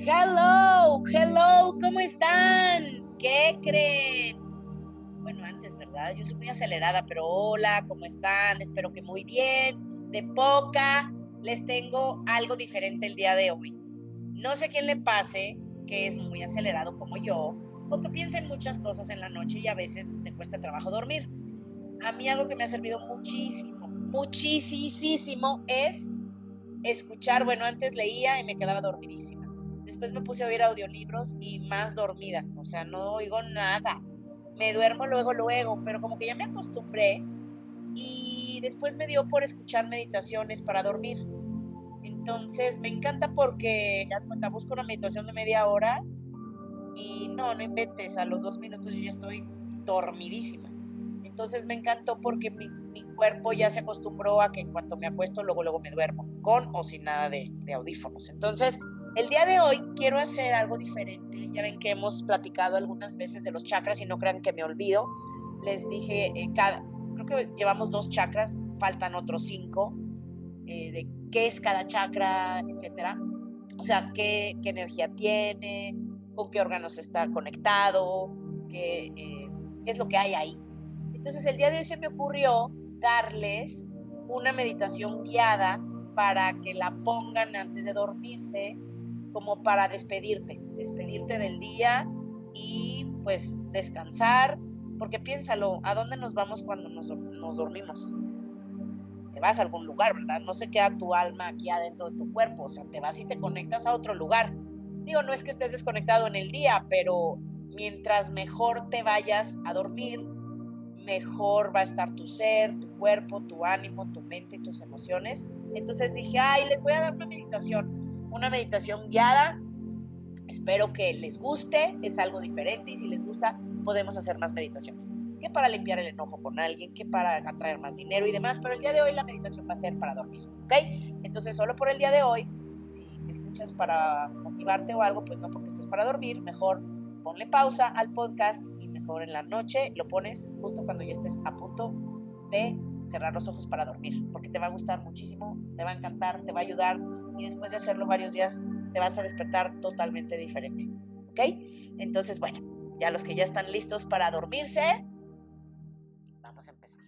Hello, hello, ¿cómo están? ¿Qué creen? Bueno, antes, ¿verdad? Yo soy muy acelerada, pero hola, ¿cómo están? Espero que muy bien. De poca, les tengo algo diferente el día de hoy. No sé quién le pase que es muy acelerado como yo, o que piensa en muchas cosas en la noche y a veces te cuesta trabajo dormir. A mí algo que me ha servido muchísimo, muchísimo es escuchar, bueno, antes leía y me quedaba dormidísima. Después me puse a oír audiolibros y más dormida, o sea, no oigo nada. Me duermo luego, luego, pero como que ya me acostumbré y después me dio por escuchar meditaciones para dormir. Entonces me encanta porque, das cuenta, busco una meditación de media hora y no, no inventes, a los dos minutos yo ya estoy dormidísima. Entonces me encantó porque mi, cuerpo ya se acostumbró a que en cuanto me acuesto, luego, luego me duermo, con o sin nada de, audífonos. Entonces, el día de hoy quiero hacer algo diferente. Ya ven que hemos platicado algunas veces de los chakras y no crean que me olvido. Les dije, eh, cada, creo que llevamos dos chakras, faltan otros cinco, eh, de qué es cada chakra, etcétera. O sea, qué, energía tiene, con qué órganos está conectado, qué, eh, qué es lo que hay ahí. Entonces el día de hoy se me ocurrió darles una meditación guiada para que la pongan antes de dormirse, como para despedirte, despedirte del día y pues descansar, porque piénsalo, ¿a dónde nos vamos cuando nos, dormimos? Te vas a algún lugar, ¿verdad? No se queda tu alma aquí adentro de tu cuerpo, o sea, te vas y te conectas a otro lugar. Digo, no es que estés desconectado en el día, pero mientras mejor te vayas a dormir, mejor va a estar tu ser, tu cuerpo, tu ánimo, tu mente y tus emociones. Entonces dije, ay, les voy a dar una meditación, una meditación guiada. Espero que les guste, es algo diferente y si les gusta podemos hacer más meditaciones. Que para limpiar el enojo con alguien, que para atraer más dinero y demás, pero el día de hoy la meditación va a ser para dormir, ¿ok? Entonces solo por el día de hoy, si escuchas para motivarte o algo, pues no porque esto es para dormir, mejor ponle pausa al podcast en la noche lo pones justo cuando ya estés a punto de cerrar los ojos para dormir, porque te va a gustar muchísimo, te va a encantar, te va a ayudar y después de hacerlo varios días te vas a despertar totalmente diferente. ¿Ok? Entonces, bueno, ya los que ya están listos para dormirse, vamos a empezar.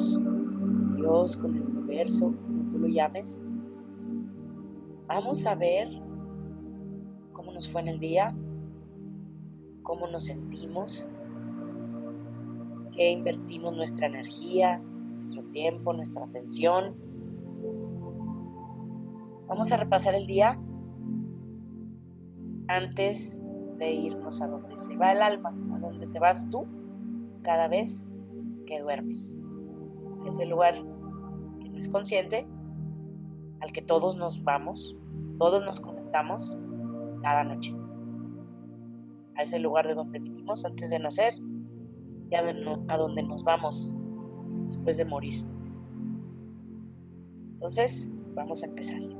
Con Dios, con el universo, como tú lo llames, vamos a ver cómo nos fue en el día, cómo nos sentimos, qué invertimos nuestra energía, nuestro tiempo, nuestra atención. Vamos a repasar el día antes de irnos a donde se va el alma, a donde te vas tú cada vez que duermes. Ese lugar que no es consciente, al que todos nos vamos, todos nos conectamos cada noche. A ese lugar de donde vinimos antes de nacer y a, a donde nos vamos después de morir. Entonces, vamos a empezar.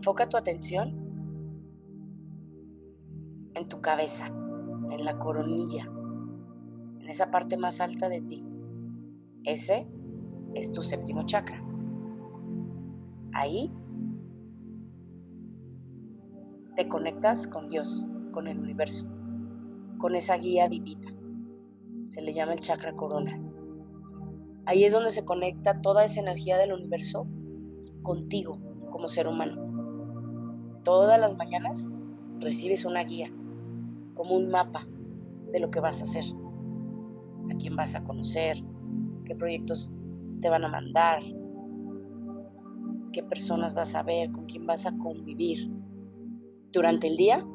Enfoca tu atención en tu cabeza, en la coronilla, en esa parte más alta de ti. Ese es tu séptimo chakra. Ahí te conectas con Dios, con el universo, con esa guía divina. Se le llama el chakra corona. Ahí es donde se conecta toda esa energía del universo contigo como ser humano. Todas las mañanas recibes una guía, como un mapa de lo que vas a hacer, a quién vas a conocer, qué proyectos te van a mandar, qué personas vas a ver, con quién vas a convivir. Durante el día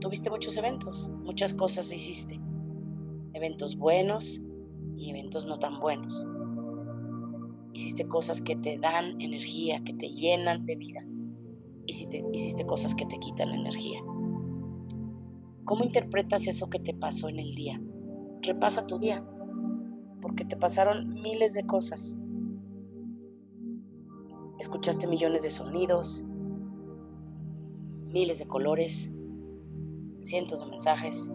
tuviste muchos eventos, muchas cosas hiciste, eventos buenos y eventos no tan buenos. Hiciste cosas que te dan energía, que te llenan de vida. Hiciste, hiciste cosas que te quitan energía. ¿Cómo interpretas eso que te pasó en el día? Repasa tu día, porque te pasaron miles de cosas. Escuchaste millones de sonidos, miles de colores, cientos de mensajes.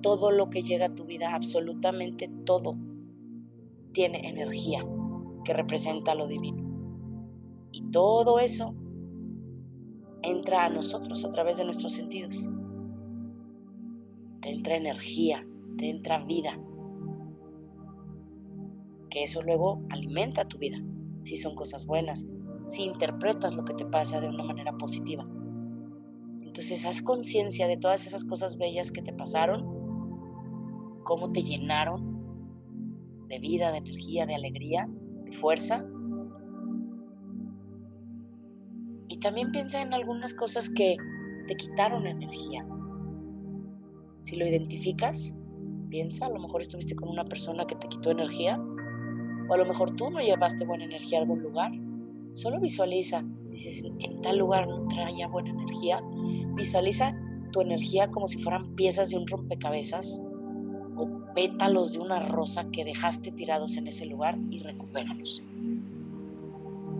Todo lo que llega a tu vida, absolutamente todo, tiene energía que representa lo divino. Y todo eso entra a nosotros a través de nuestros sentidos. Te entra energía, te entra vida. Que eso luego alimenta tu vida, si son cosas buenas, si interpretas lo que te pasa de una manera positiva. Entonces haz conciencia de todas esas cosas bellas que te pasaron, cómo te llenaron de vida, de energía, de alegría, de fuerza. También piensa en algunas cosas que te quitaron energía. Si lo identificas, piensa, a lo mejor estuviste con una persona que te quitó energía, o a lo mejor tú no llevaste buena energía a algún lugar. Solo visualiza, dices, en tal lugar no traía buena energía. Visualiza tu energía como si fueran piezas de un rompecabezas pétalos de una rosa que dejaste tirados en ese lugar y recupéralos.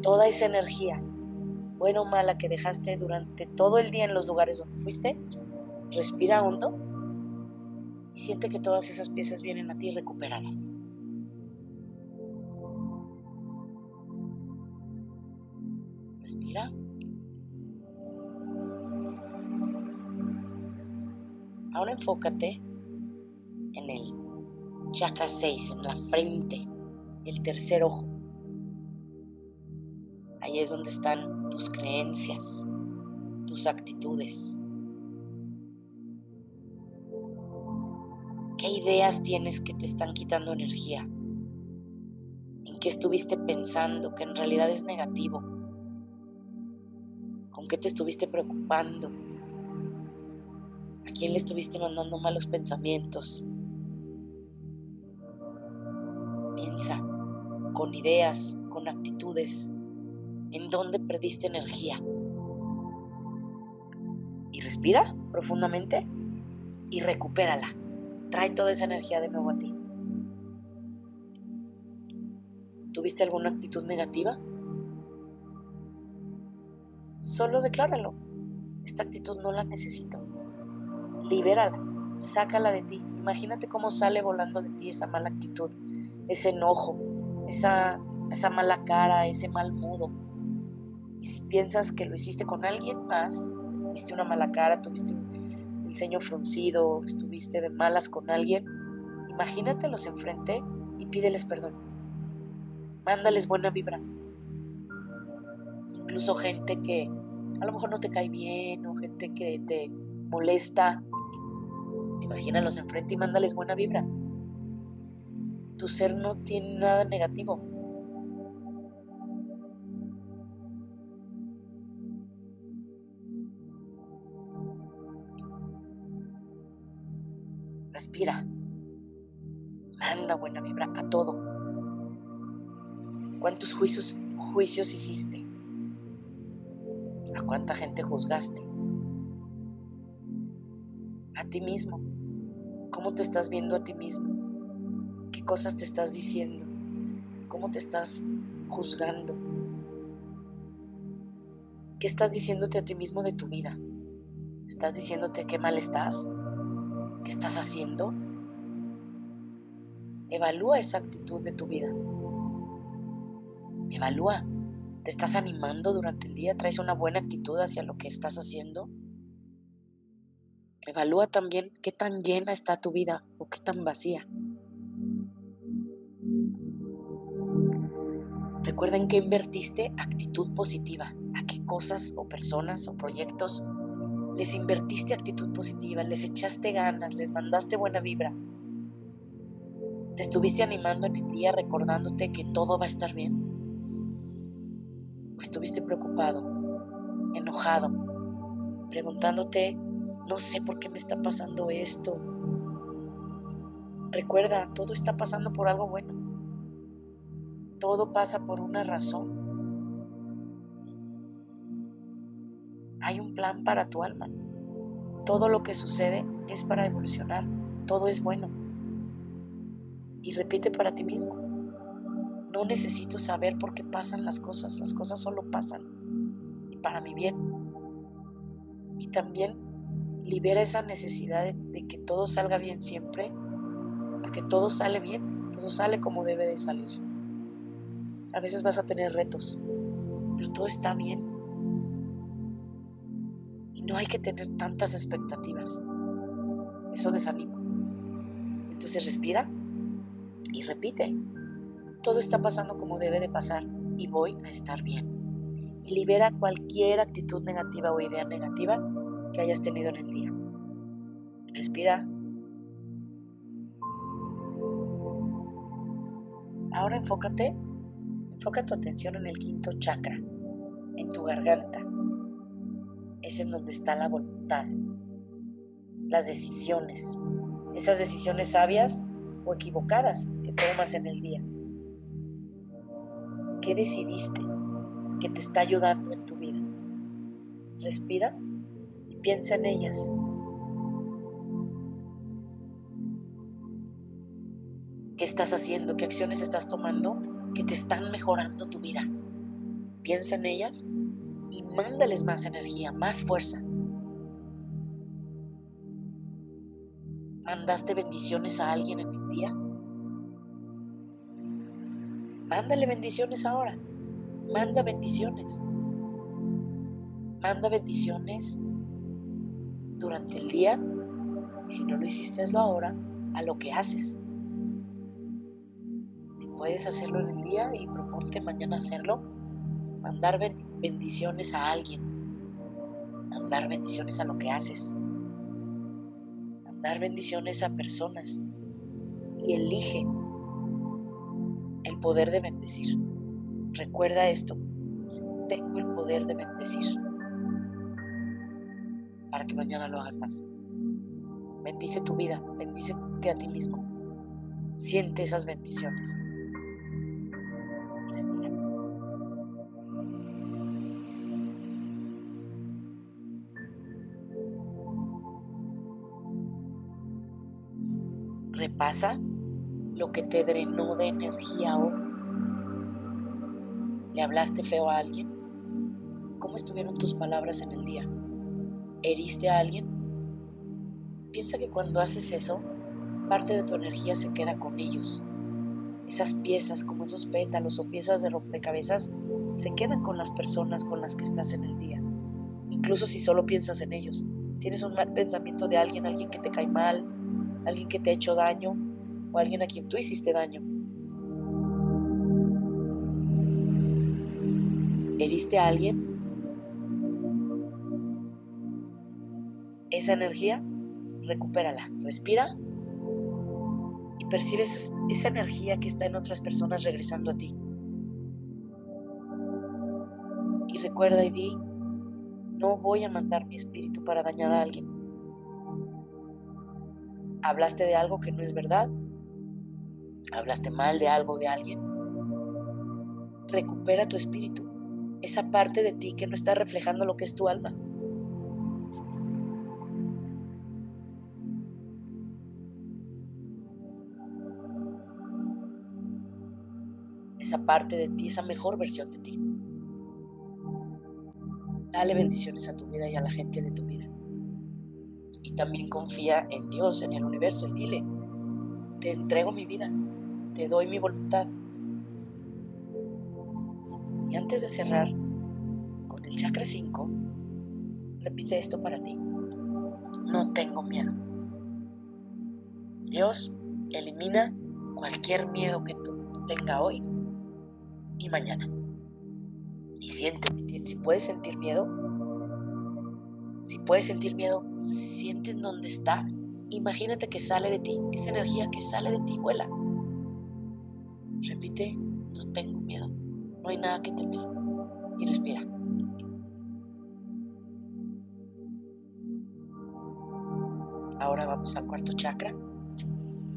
Toda esa energía, buena o mala, que dejaste durante todo el día en los lugares donde fuiste, respira hondo y siente que todas esas piezas vienen a ti y recupéralas. Respira. Ahora enfócate en el chakra 6, en la frente, el tercer ojo. Ahí es donde están tus creencias, tus actitudes. ¿Qué ideas tienes que te están quitando energía? ¿En qué estuviste pensando que en realidad es negativo? ¿Con qué te estuviste preocupando? ¿A quién le estuviste mandando malos pensamientos? con ideas, con actitudes, en dónde perdiste energía. Y respira profundamente y recupérala. Trae toda esa energía de nuevo a ti. ¿Tuviste alguna actitud negativa? Solo decláralo. Esta actitud no la necesito. Libérala, sácala de ti. Imagínate cómo sale volando de ti esa mala actitud, ese enojo, esa, esa mala cara, ese mal modo. Y si piensas que lo hiciste con alguien más, tuviste una mala cara, tuviste el ceño fruncido, estuviste de malas con alguien, imagínatelos enfrente y pídeles perdón. Mándales buena vibra. Incluso gente que a lo mejor no te cae bien o gente que te molesta, imagínalos enfrente y mándales buena vibra. Tu ser no tiene nada negativo. Respira. Manda buena vibra a todo. ¿Cuántos juicios, juicios hiciste? ¿A cuánta gente juzgaste? A ti mismo. ¿Cómo te estás viendo a ti mismo? cosas te estás diciendo, cómo te estás juzgando, qué estás diciéndote a ti mismo de tu vida. ¿Estás diciéndote qué mal estás? ¿Qué estás haciendo? Evalúa esa actitud de tu vida. Evalúa ¿Te estás animando durante el día? ¿Traes una buena actitud hacia lo que estás haciendo? Evalúa también qué tan llena está tu vida o qué tan vacía. Recuerden que invertiste actitud positiva. ¿A qué cosas o personas o proyectos les invertiste actitud positiva? Les echaste ganas, les mandaste buena vibra. Te estuviste animando en el día recordándote que todo va a estar bien. O estuviste preocupado, enojado, preguntándote no sé por qué me está pasando esto. Recuerda, todo está pasando por algo bueno. Todo pasa por una razón. Hay un plan para tu alma. Todo lo que sucede es para evolucionar. Todo es bueno. Y repite para ti mismo. No necesito saber por qué pasan las cosas. Las cosas solo pasan. Y para mi bien. Y también libera esa necesidad de, que todo salga bien siempre, porque todo sale bien, todo sale como debe de salir. A veces vas a tener retos, pero todo está bien. No hay que tener tantas expectativas. Eso desanima. Entonces respira y repite. Todo está pasando como debe de pasar y voy a estar bien. Y libera cualquier actitud negativa o idea negativa que hayas tenido en el día. Respira. Ahora enfócate, enfoca tu atención en el quinto chakra, en tu garganta. Es en donde está la voluntad, las decisiones, esas decisiones sabias o equivocadas que tomas en el día. ¿Qué decidiste que te está ayudando en tu vida? Respira piensa en ellas. ¿Qué estás haciendo? ¿Qué acciones estás tomando que te están mejorando tu vida? Piensa en ellas y mándales más energía, más fuerza. ¿Mandaste bendiciones a alguien en el día? Mándale bendiciones ahora. Manda bendiciones. Manda bendiciones durante el día y si no lo hiciste, hazlo ahora a lo que haces. Si puedes hacerlo en el día y proponte mañana hacerlo, mandar bendiciones a alguien, mandar bendiciones a lo que haces, mandar bendiciones a personas y elige el poder de bendecir. Recuerda esto, tengo el poder de bendecir para que mañana lo hagas más. Bendice tu vida, bendícete a ti mismo. Siente esas bendiciones. Repasa lo que te drenó de energía hoy. ¿Le hablaste feo a alguien? ¿Cómo estuvieron tus palabras en el día? heriste a alguien, piensa que cuando haces eso, parte de tu energía se queda con ellos. Esas piezas, como esos pétalos o piezas de rompecabezas, se quedan con las personas con las que estás en el día. Incluso si solo piensas en ellos. Tienes un mal pensamiento de alguien, alguien que te cae mal, alguien que te ha hecho daño o alguien a quien tú hiciste daño. ¿Heriste a alguien? esa energía, recupérala, respira y percibes esa energía que está en otras personas regresando a ti. Y recuerda y di, no voy a mandar mi espíritu para dañar a alguien. Hablaste de algo que no es verdad. Hablaste mal de algo de alguien. Recupera tu espíritu, esa parte de ti que no está reflejando lo que es tu alma. esa parte de ti, esa mejor versión de ti. Dale bendiciones a tu vida y a la gente de tu vida. Y también confía en Dios, en el universo, y dile, te entrego mi vida, te doy mi voluntad. Y antes de cerrar con el chakra 5, repite esto para ti. No tengo miedo. Dios elimina cualquier miedo que tú tengas hoy y mañana. Y siente, si puedes sentir miedo, si puedes sentir miedo, siente en dónde está. Imagínate que sale de ti, esa energía que sale de ti vuela. Repite, no tengo miedo, no hay nada que temer. Y respira. Ahora vamos al cuarto chakra.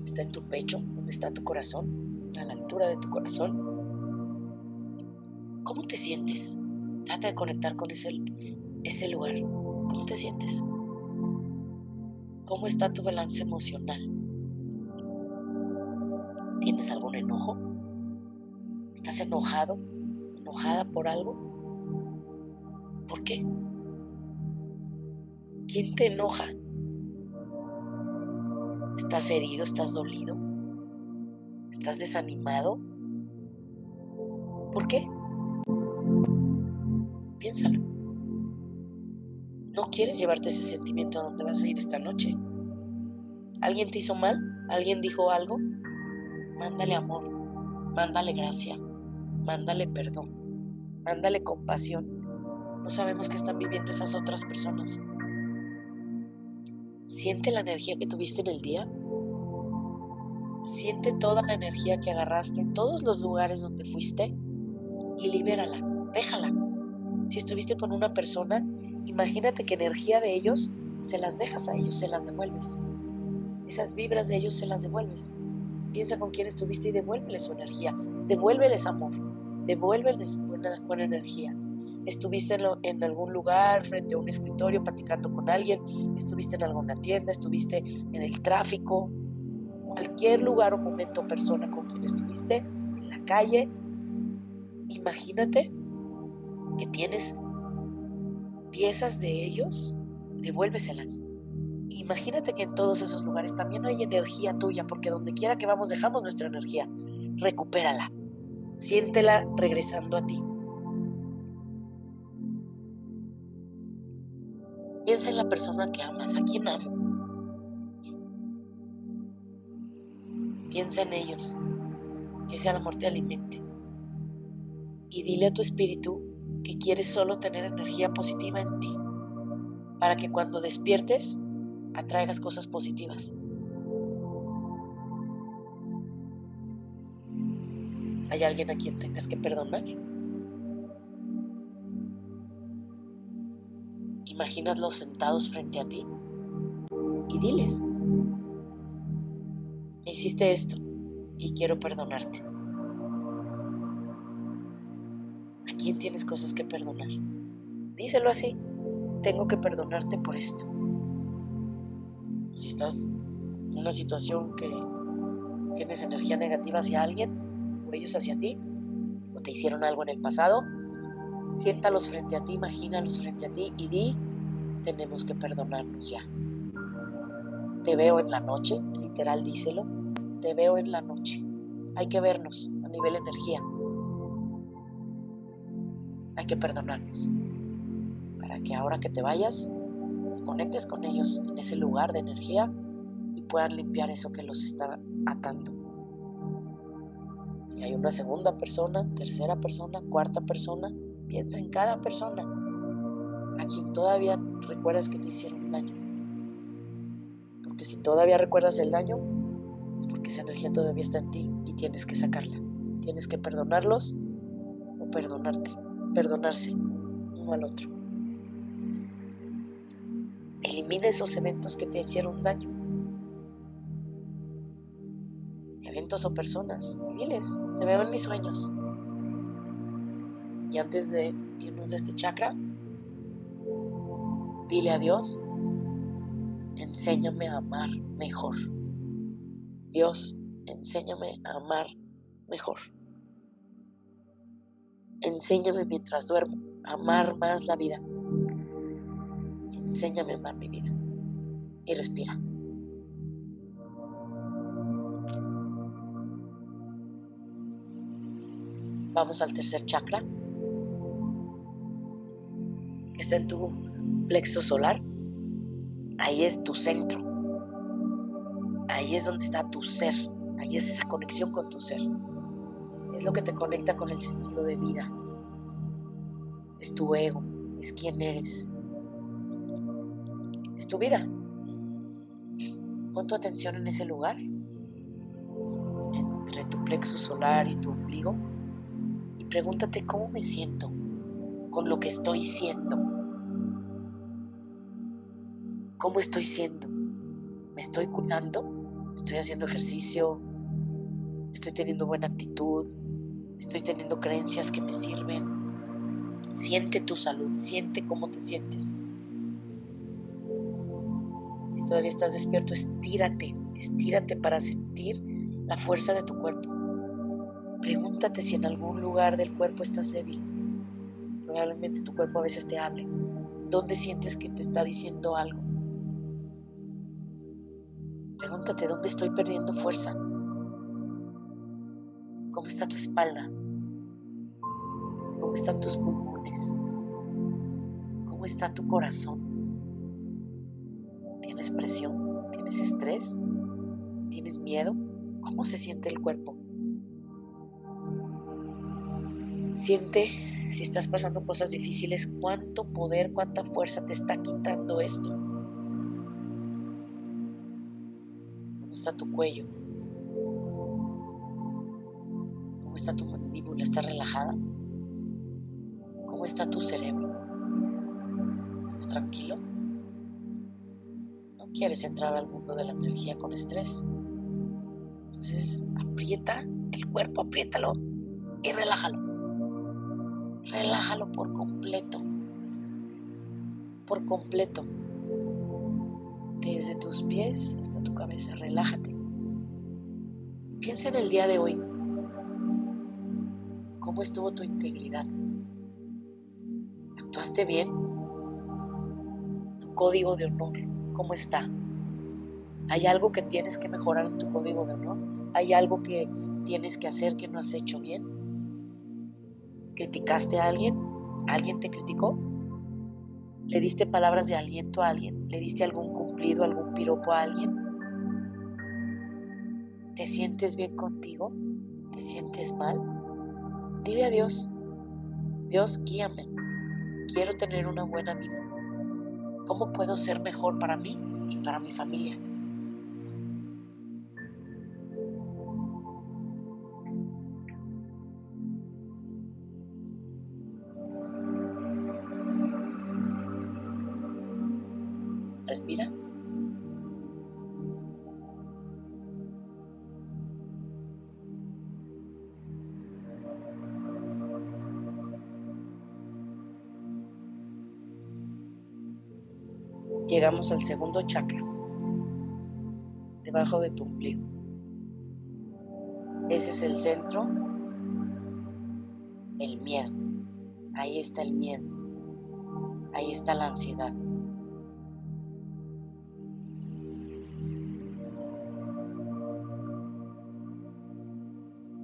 Está en tu pecho, donde está tu corazón, a la altura de tu corazón. ¿Cómo te sientes? Trata de conectar con ese, ese lugar. ¿Cómo te sientes? ¿Cómo está tu balance emocional? ¿Tienes algún enojo? ¿Estás enojado? ¿Enojada por algo? ¿Por qué? ¿Quién te enoja? ¿Estás herido? ¿Estás dolido? ¿Estás desanimado? ¿Por qué? Piénsalo. ¿No quieres llevarte ese sentimiento a donde vas a ir esta noche? ¿Alguien te hizo mal? ¿Alguien dijo algo? Mándale amor, mándale gracia, mándale perdón, mándale compasión. No sabemos qué están viviendo esas otras personas. Siente la energía que tuviste en el día. Siente toda la energía que agarraste en todos los lugares donde fuiste y libérala, déjala. Si estuviste con una persona, imagínate que energía de ellos se las dejas a ellos, se las devuelves. Esas vibras de ellos se las devuelves. Piensa con quién estuviste y devuélveles su energía. Devuélveles amor. Devuélveles buena, buena energía estuviste en, algún lugar frente a un escritorio platicando con alguien, estuviste en alguna tienda, estuviste en el tráfico, cualquier lugar o momento o persona con quien estuviste, en la calle, imagínate que tienes piezas de ellos, devuélveselas. Imagínate que en todos esos lugares también hay energía tuya, porque donde quiera que vamos dejamos nuestra energía. Recupérala. Siéntela regresando a ti. Piensa en la persona que amas, a quien amo. Piensa en ellos, que ese amor te alimente. Y dile a tu espíritu que quieres solo tener energía positiva en ti, para que cuando despiertes atraigas cosas positivas. ¿Hay alguien a quien tengas que perdonar? Imagínatlos sentados frente a ti y diles, me hiciste esto y quiero perdonarte. Quién tienes cosas que perdonar? Díselo así, tengo que perdonarte por esto. Si estás en una situación que tienes energía negativa hacia alguien, o ellos hacia ti, o te hicieron algo en el pasado, siéntalos frente a ti, imagínalos frente a ti y di, tenemos que perdonarnos ya. Te veo en la noche, literal díselo, te veo en la noche. Hay que vernos a nivel energía. Que perdonarnos. Para que ahora que te vayas, te conectes con ellos en ese lugar de energía y puedan limpiar eso que los está atando. Si hay una segunda persona, tercera persona, cuarta persona, piensa en cada persona a quien todavía recuerdas que te hicieron daño. Porque si todavía recuerdas el daño, es porque esa energía todavía está en ti y tienes que sacarla. Tienes que perdonarlos o perdonarte, perdonarse uno al otro. Elimina esos eventos que te hicieron daño. Eventos o personas. Diles, te veo en mis sueños. Y antes de irnos de este chakra, Dile a Dios, enséñame a amar mejor. Dios, enséñame a amar mejor. Enséñame mientras duermo a amar más la vida. Enséñame a amar mi vida. Y respira. Vamos al tercer chakra. está en tu plexo solar, ahí es tu centro. Ahí es donde está tu ser. Ahí es esa conexión con tu ser. Es lo que te conecta con el sentido de vida. Es tu ego, es quién eres. Es tu vida. Pon tu atención en ese lugar, entre tu plexo solar y tu ombligo, y pregúntate cómo me siento con lo que estoy siendo. ¿Cómo estoy siendo? ¿Me estoy cuidando? ¿Estoy haciendo ejercicio? ¿Estoy teniendo buena actitud? ¿Estoy teniendo creencias que me sirven? Siente tu salud, siente cómo te sientes. Si todavía estás despierto, estírate, estírate para sentir la fuerza de tu cuerpo. Pregúntate si en algún lugar del cuerpo estás débil. Probablemente tu cuerpo a veces te hable. ¿Dónde sientes que te está diciendo algo? Pregúntate, ¿dónde estoy perdiendo fuerza? ¿Cómo está tu espalda? ¿Cómo están tus pulmones? ¿Cómo está tu corazón? ¿Tienes presión? ¿Tienes estrés? ¿Tienes miedo? ¿Cómo se siente el cuerpo? Siente si estás pasando cosas difíciles, cuánto poder, cuánta fuerza te está quitando esto. está tu cuello? ¿Cómo está tu mandíbula? ¿Está relajada? ¿Cómo está tu cerebro? ¿Está tranquilo? No quieres entrar al mundo de la energía con estrés. Entonces aprieta el cuerpo, apriétalo y relájalo. Relájalo por completo. Por completo desde tus pies hasta tu cabeza. Relájate. Piensa en el día de hoy. ¿Cómo estuvo tu integridad? ¿Actuaste bien? ¿Tu código de honor? ¿Cómo está? ¿Hay algo que tienes que mejorar en tu código de honor? ¿Hay algo que tienes que hacer que no has hecho bien? ¿Criticaste a alguien? ¿Alguien te criticó? ¿Le diste palabras de aliento a alguien? ¿Le diste algún cumplido, algún piropo a alguien? ¿Te sientes bien contigo? ¿Te sientes mal? Dile a Dios, Dios, guíame. Quiero tener una buena vida. ¿Cómo puedo ser mejor para mí y para mi familia? Llegamos al segundo chakra, debajo de tu ombligo. Ese es el centro del miedo. Ahí está el miedo. Ahí está la ansiedad.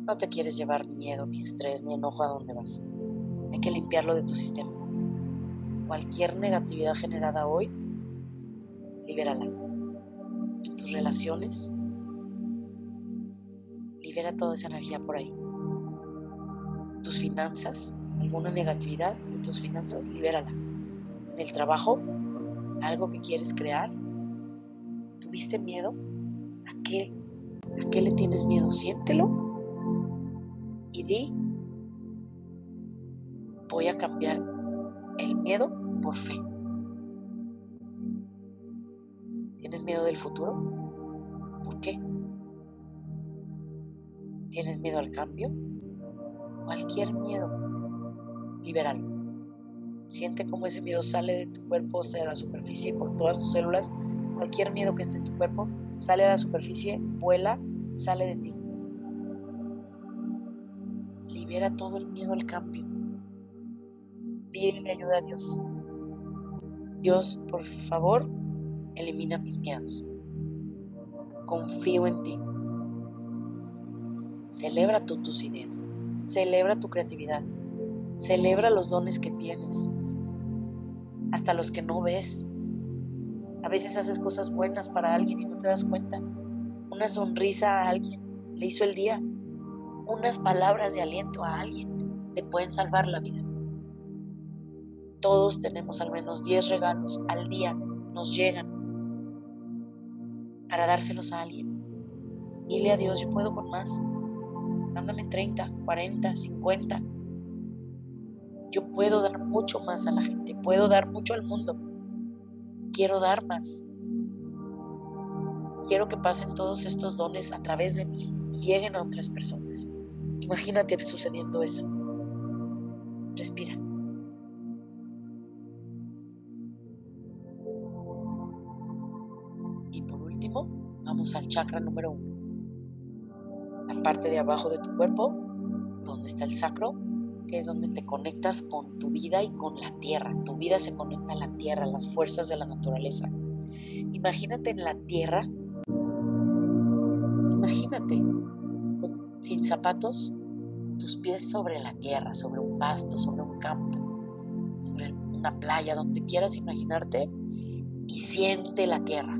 No te quieres llevar miedo, ni estrés, ni enojo a donde vas. Hay que limpiarlo de tu sistema. Cualquier negatividad generada hoy, libérala. En tus relaciones, libera toda esa energía por ahí. Tus finanzas, alguna negatividad en tus finanzas, libérala. En el trabajo, algo que quieres crear, ¿tuviste miedo? ¿A qué, ¿A qué le tienes miedo? Siéntelo y di, voy a cambiar el miedo por fe. ¿Tienes miedo del futuro? ¿Por qué? ¿Tienes miedo al cambio? Cualquier miedo, libéralo. Siente cómo ese miedo sale de tu cuerpo, sea a la superficie, por todas tus células. Cualquier miedo que esté en tu cuerpo sale a la superficie, vuela, sale de ti libera todo el miedo al cambio. Pídele ayuda a Dios. Dios, por favor, elimina mis miedos. Confío en ti. Celebra tú tus ideas. Celebra tu creatividad. Celebra los dones que tienes. hasta los que no ves. A veces haces cosas buenas para alguien y no te das cuenta. Una sonrisa a alguien le hizo el día. Unas palabras de aliento a alguien le pueden salvar la vida. Todos tenemos al menos 10 regalos al día, nos llegan para dárselos a alguien. Dile a Dios, yo puedo con más. Mándame 30, 40, 50. Yo puedo dar mucho más a la gente, puedo dar mucho al mundo. Quiero dar más. Quiero que pasen todos estos dones a través de mí y lleguen a otras personas. Imagínate sucediendo eso. Respira. Vamos al chakra número uno. La parte de abajo de tu cuerpo, donde está el sacro, que es donde te conectas con tu vida y con la tierra. Tu vida se conecta a la tierra, a las fuerzas de la naturaleza. Imagínate en la tierra. Imagínate sin zapatos, tus pies sobre la tierra, sobre un pasto, sobre un campo, sobre una playa, donde quieras imaginarte y siente la tierra,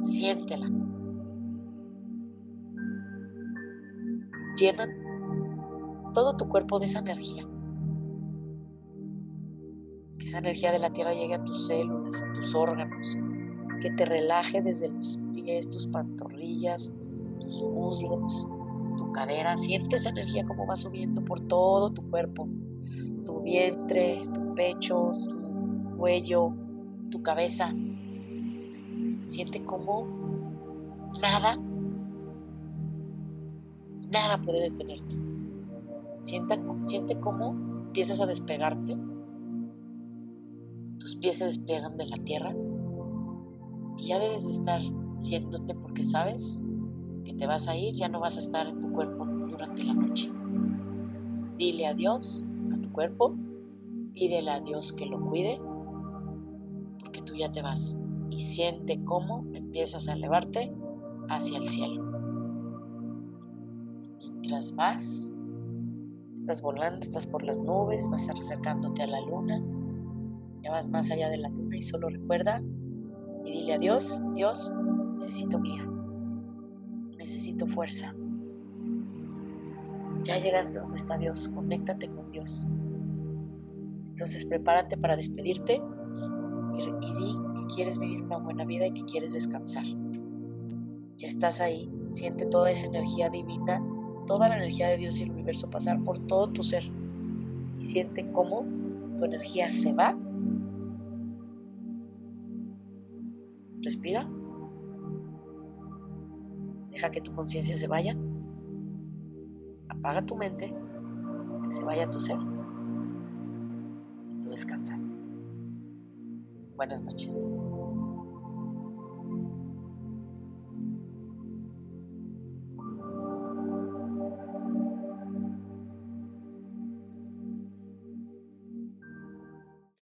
siéntela. Llenan todo tu cuerpo de esa energía. Que esa energía de la tierra llegue a tus células, a tus órganos, que te relaje desde los pies, tus pantorrillas, tus muslos, tu cadera. Siente esa energía como va subiendo por todo tu cuerpo, tu vientre, tu pecho, tu cuello, tu cabeza. Siente como nada, nada puede detenerte. Siente cómo empiezas a despegarte. Tus pies se despegan de la tierra y ya debes de estar yéndote porque sabes que te vas a ir, ya no vas a estar en tu cuerpo durante la noche. Dile adiós a tu cuerpo, pídele a Dios que lo cuide, porque tú ya te vas y siente cómo empiezas a elevarte hacia el cielo. Mientras vas, Estás volando, estás por las nubes, vas acercándote a la luna, ya vas más allá de la luna y solo recuerda y dile a Dios, Dios, necesito guía, necesito fuerza. Ya llegaste donde está Dios, conéctate con Dios. Entonces prepárate para despedirte y, y di que quieres vivir una buena vida y que quieres descansar. Ya estás ahí, siente toda esa energía divina toda la energía de Dios y el universo pasar por todo tu ser. Y siente cómo tu energía se va. Respira. Deja que tu conciencia se vaya. Apaga tu mente. Que se vaya tu ser. Y tú descansa. Buenas noches.